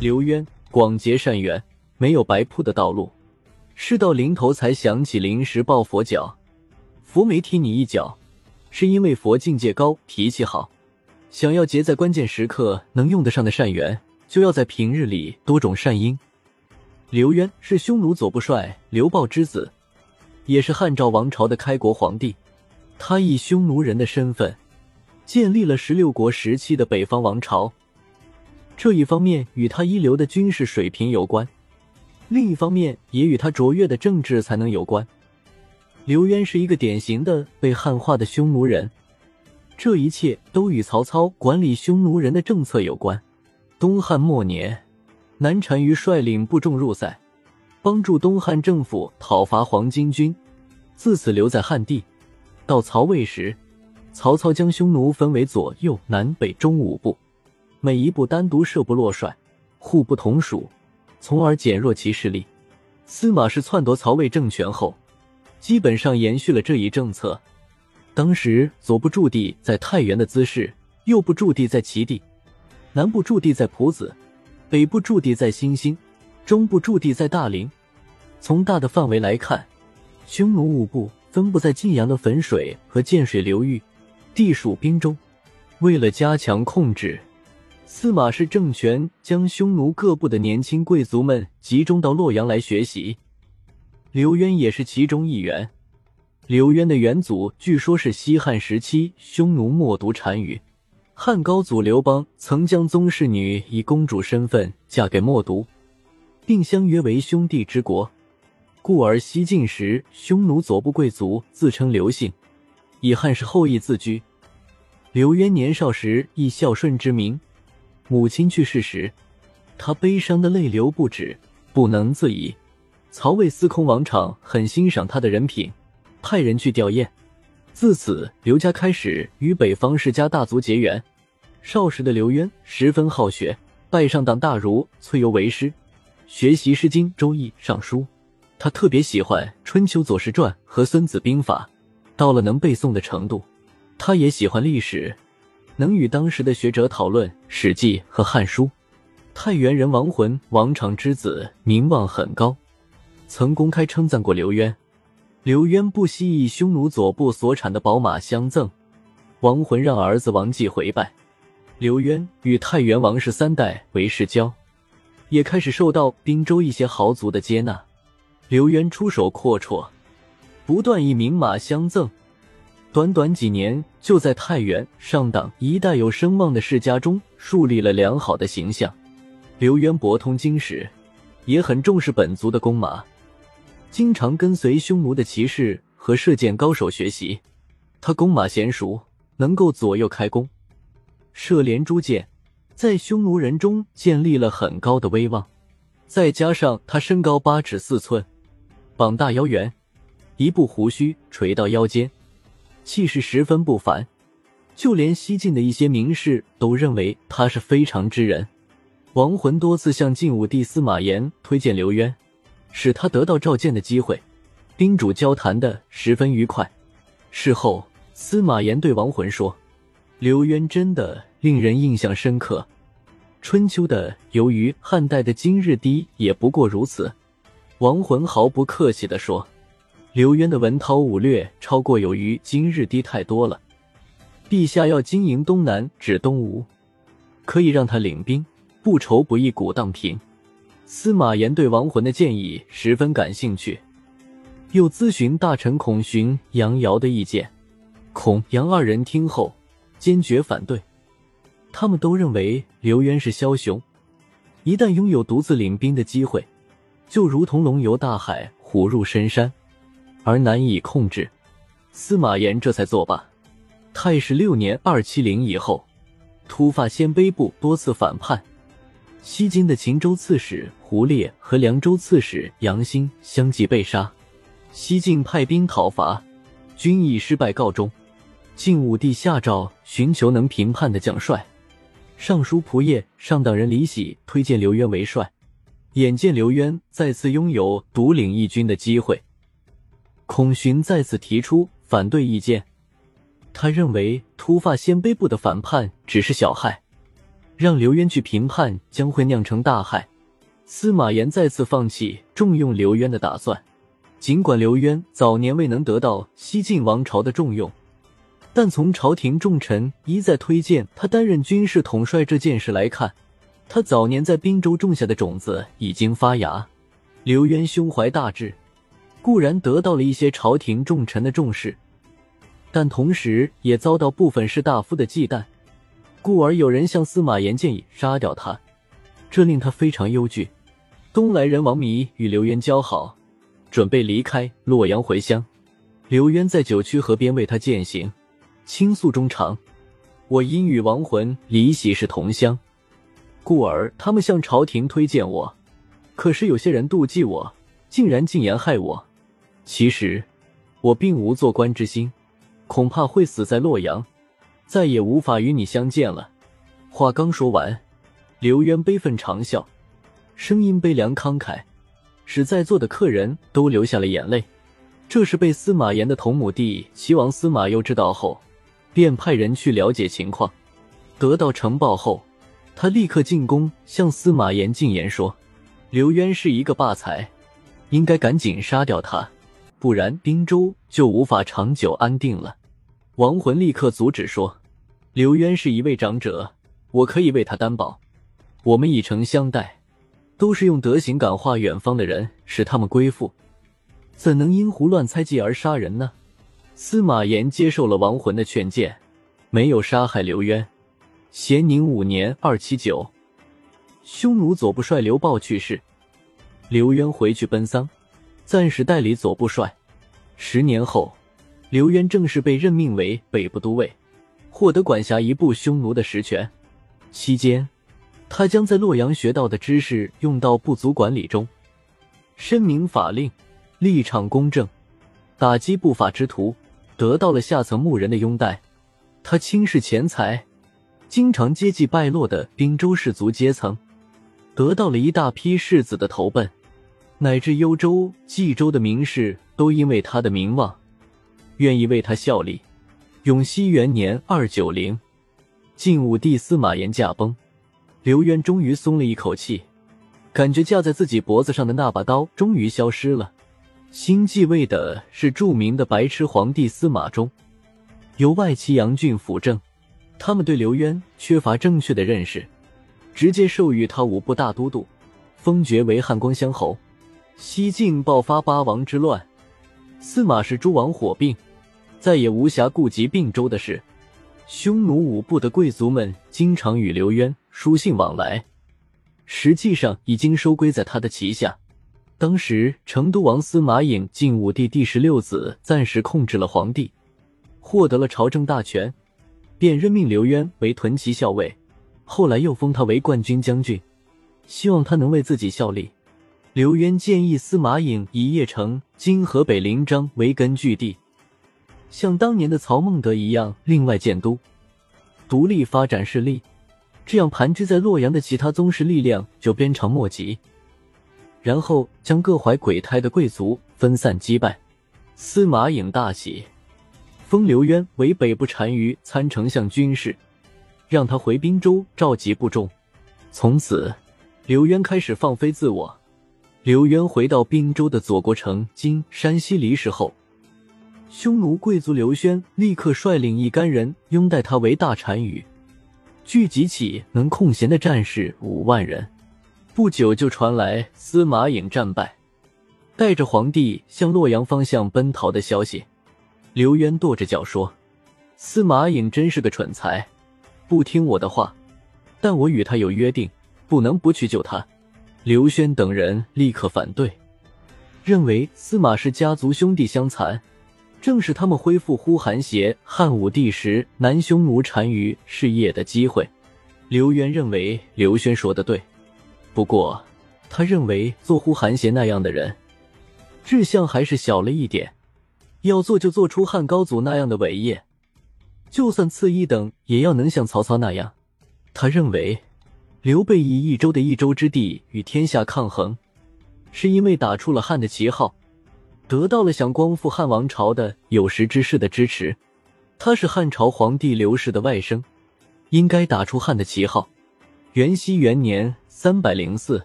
刘渊广结善缘，没有白铺的道路。事到临头才想起临时抱佛脚，佛没踢你一脚，是因为佛境界高，脾气好。想要结在关键时刻能用得上的善缘，就要在平日里多种善因。刘渊是匈奴左部帅刘豹之子，也是汉赵王朝的开国皇帝。他以匈奴人的身份，建立了十六国时期的北方王朝。这一方面与他一流的军事水平有关。另一方面，也与他卓越的政治才能有关。刘渊是一个典型的被汉化的匈奴人，这一切都与曹操管理匈奴人的政策有关。东汉末年，南单于率领部众入塞，帮助东汉政府讨伐黄巾军，自此留在汉地。到曹魏时，曹操将匈奴分为左右南北中五部，每一部单独设部落帅，互不同属。从而减弱其势力。司马氏篡夺曹魏政权后，基本上延续了这一政策。当时左部驻地在太原的资氏，右部驻地在齐地，南部驻地在蒲子，北部驻地在新兴，中部驻地在大陵。从大的范围来看，匈奴五部分布在晋阳的汾水和建水流域，地属滨州。为了加强控制。司马氏政权将匈奴各部的年轻贵族们集中到洛阳来学习，刘渊也是其中一员。刘渊的元祖据说是西汉时期匈奴冒毒单于，汉高祖刘邦曾将宗室女以公主身份嫁给冒毒，并相约为兄弟之国，故而西晋时匈奴左部贵族自称刘姓，以汉室后裔自居。刘渊年少时以孝顺之名。母亲去世时，他悲伤的泪流不止，不能自已。曹魏司空王昶很欣赏他的人品，派人去吊唁。自此，刘家开始与北方世家大族结缘。少时的刘渊十分好学，拜上党大儒崔攸为师，学习《诗经》《周易》《尚书》。他特别喜欢《春秋左氏传》和《孙子兵法》，到了能背诵的程度。他也喜欢历史。能与当时的学者讨论《史记》和《汉书》。太原人王浑，王昶之子，名望很高，曾公开称赞过刘渊。刘渊不惜以匈奴左部所产的宝马相赠，王浑让儿子王继回拜。刘渊与太原王氏三代为世交，也开始受到滨州一些豪族的接纳。刘渊出手阔绰，不断以名马相赠。短短几年，就在太原、上党一带有声望的世家中树立了良好的形象。刘渊博通经史，也很重视本族的弓马，经常跟随匈奴的骑士和射箭高手学习。他弓马娴熟，能够左右开弓，射连珠箭，在匈奴人中建立了很高的威望。再加上他身高八尺四寸，膀大腰圆，一部胡须垂到腰间。气势十分不凡，就连西晋的一些名士都认为他是非常之人。亡魂多次向晋武帝司马炎推荐刘渊，使他得到召见的机会，宾主交谈的十分愉快。事后，司马炎对亡魂说：“刘渊真的令人印象深刻。春秋的由于汉代的今日低也不过如此。”亡魂毫不客气地说。刘渊的文韬武略超过有于今日低太多了。陛下要经营东南，指东吴，可以让他领兵，不愁不义鼓荡平。司马炎对亡魂的建议十分感兴趣，又咨询大臣孔寻、杨瑶的意见。孔杨二人听后坚决反对，他们都认为刘渊是枭雄，一旦拥有独自领兵的机会，就如同龙游大海，虎入深山。而难以控制，司马炎这才作罢。太史六年（二七零）以后，突发鲜卑部多次反叛，西京的秦州刺史胡烈和凉州刺史杨兴相继被杀。西晋派兵讨伐，均以失败告终。晋武帝下诏寻求能平叛的将帅，尚书仆射上党人李喜推荐刘渊为帅。眼见刘渊再次拥有独领一军的机会。孔寻再次提出反对意见，他认为突发鲜卑部的反叛只是小害，让刘渊去评判，将会酿成大害。司马炎再次放弃重用刘渊的打算。尽管刘渊早年未能得到西晋王朝的重用，但从朝廷重臣一再推荐他担任军事统帅这件事来看，他早年在滨州种下的种子已经发芽。刘渊胸怀大志，固然得到了一些朝廷重臣的重视，但同时也遭到部分士大夫的忌惮，故而有人向司马炎建议杀掉他，这令他非常忧惧。东来人王弥与刘渊交好。准备离开洛阳回乡，刘渊在九曲河边为他饯行，倾诉衷肠。我因与亡魂离喜是同乡，故而他们向朝廷推荐我。可是有些人妒忌我，竟然进言害我。其实我并无做官之心，恐怕会死在洛阳，再也无法与你相见了。话刚说完，刘渊悲愤长啸，声音悲凉慷慨。使在座的客人都流下了眼泪。这是被司马炎的同母弟齐王司马攸知道后，便派人去了解情况。得到呈报后，他立刻进宫向司马炎进言说：“刘渊是一个霸才，应该赶紧杀掉他，不然滨州就无法长久安定了。”亡魂立刻阻止说：“刘渊是一位长者，我可以为他担保。我们以诚相待。”都是用德行感化远方的人，使他们归附，怎能因胡乱猜忌而杀人呢？司马炎接受了亡魂的劝谏，没有杀害刘渊。咸宁五年（二七九），匈奴左部帅刘豹去世，刘渊回去奔丧，暂时代理左部帅。十年后，刘渊正式被任命为北部都尉，获得管辖一部匈奴的实权。期间。他将在洛阳学到的知识用到部族管理中，申明法令，立场公正，打击不法之徒，得到了下层牧人的拥戴。他轻视钱财，经常接济败落的滨州士族阶层，得到了一大批士子的投奔，乃至幽州、冀州的名士都因为他的名望，愿意为他效力。永熙元年（二九零），晋武帝司马炎驾崩。刘渊终于松了一口气，感觉架在自己脖子上的那把刀终于消失了。新继位的是著名的白痴皇帝司马衷，由外戚杨俊辅政。他们对刘渊缺乏正确的认识，直接授予他五部大都督，封爵为汉光乡侯。西晋爆发八王之乱，司马氏诸王火并，再也无暇顾及并州的事。匈奴五部的贵族们经常与刘渊书信往来，实际上已经收归在他的旗下。当时成都王司马颖晋武帝第十六子暂时控制了皇帝，获得了朝政大权，便任命刘渊为屯骑校尉，后来又封他为冠军将军，希望他能为自己效力。刘渊建议司马颖以邺城（今河北临漳）为根据地。像当年的曹孟德一样，另外建都，独立发展势力，这样盘踞在洛阳的其他宗室力量就鞭长莫及。然后将各怀鬼胎的贵族分散击败。司马颖大喜，封刘渊为北部单于参丞相军事，让他回滨州召集部众。从此，刘渊开始放飞自我。刘渊回到滨州的左国城（今山西离石）后。匈奴贵族刘轩立刻率领一干人拥戴他为大单于，聚集起能空闲的战士五万人。不久就传来司马颖战败，带着皇帝向洛阳方向奔逃的消息。刘渊跺着脚说：“司马颖真是个蠢材，不听我的话。但我与他有约定，不能不去救他。”刘轩等人立刻反对，认为司马氏家族兄弟相残。正是他们恢复呼韩邪汉武帝时南匈奴单于事业的机会。刘渊认为刘轩说的对，不过他认为做呼韩邪那样的人，志向还是小了一点。要做就做出汉高祖那样的伟业，就算次一等，也要能像曹操那样。他认为刘备以益州的益州之地与天下抗衡，是因为打出了汉的旗号。得到了想光复汉王朝的有识之士的支持，他是汉朝皇帝刘氏的外甥，应该打出汉的旗号。元熙元年三百零四，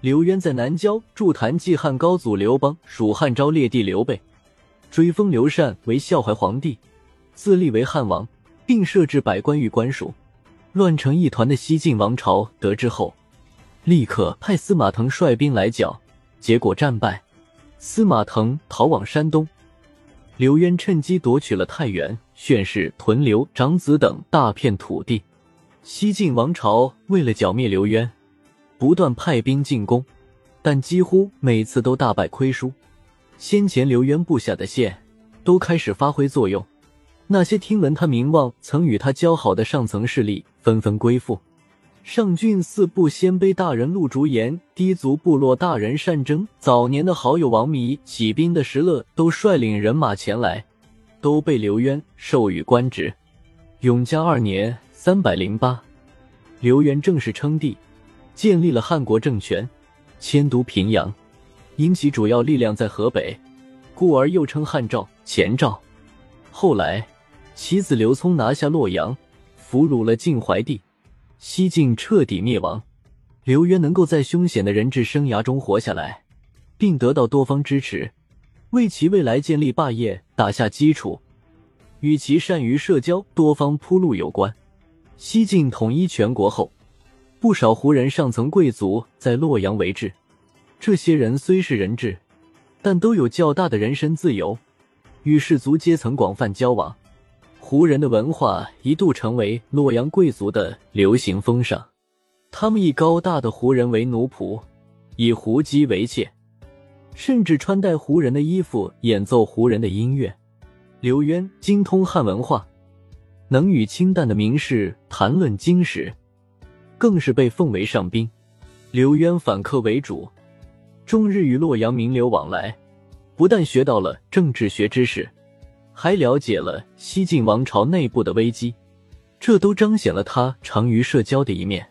刘渊在南郊筑坛祭汉高祖刘邦，蜀汉昭烈帝刘备，追封刘禅为孝怀皇帝，自立为汉王，并设置百官与官署。乱成一团的西晋王朝得知后，立刻派司马腾率兵来剿，结果战败，司马腾逃往山东。刘渊趁机夺取了太原、宣氏、屯留、长子等大片土地。西晋王朝为了剿灭刘渊，不断派兵进攻，但几乎每次都大败亏输。先前刘渊布下的线都开始发挥作用，那些听闻他名望、曾与他交好的上层势力纷纷归附。上郡四部鲜卑大人陆竹言、氐族部落大人单征、早年的好友王弥、起兵的石勒都率领人马前来，都被刘渊授予官职。永嘉二年（三百零八），刘渊正式称帝，建立了汉国政权，迁都平阳。因其主要力量在河北，故而又称汉赵、前赵。后来，其子刘聪拿下洛阳，俘虏了晋怀帝。西晋彻底灭亡，刘渊能够在凶险的人质生涯中活下来，并得到多方支持，为其未来建立霸业打下基础，与其善于社交、多方铺路有关。西晋统一全国后，不少胡人上层贵族在洛阳为质，这些人虽是人质，但都有较大的人身自由，与士族阶层广泛交往。胡人的文化一度成为洛阳贵族的流行风尚，他们以高大的胡人为奴仆，以胡姬为妾，甚至穿戴胡人的衣服，演奏胡人的音乐。刘渊精通汉文化，能与清淡的名士谈论经史，更是被奉为上宾。刘渊反客为主，终日与洛阳名流往来，不但学到了政治学知识。还了解了西晋王朝内部的危机，这都彰显了他长于社交的一面。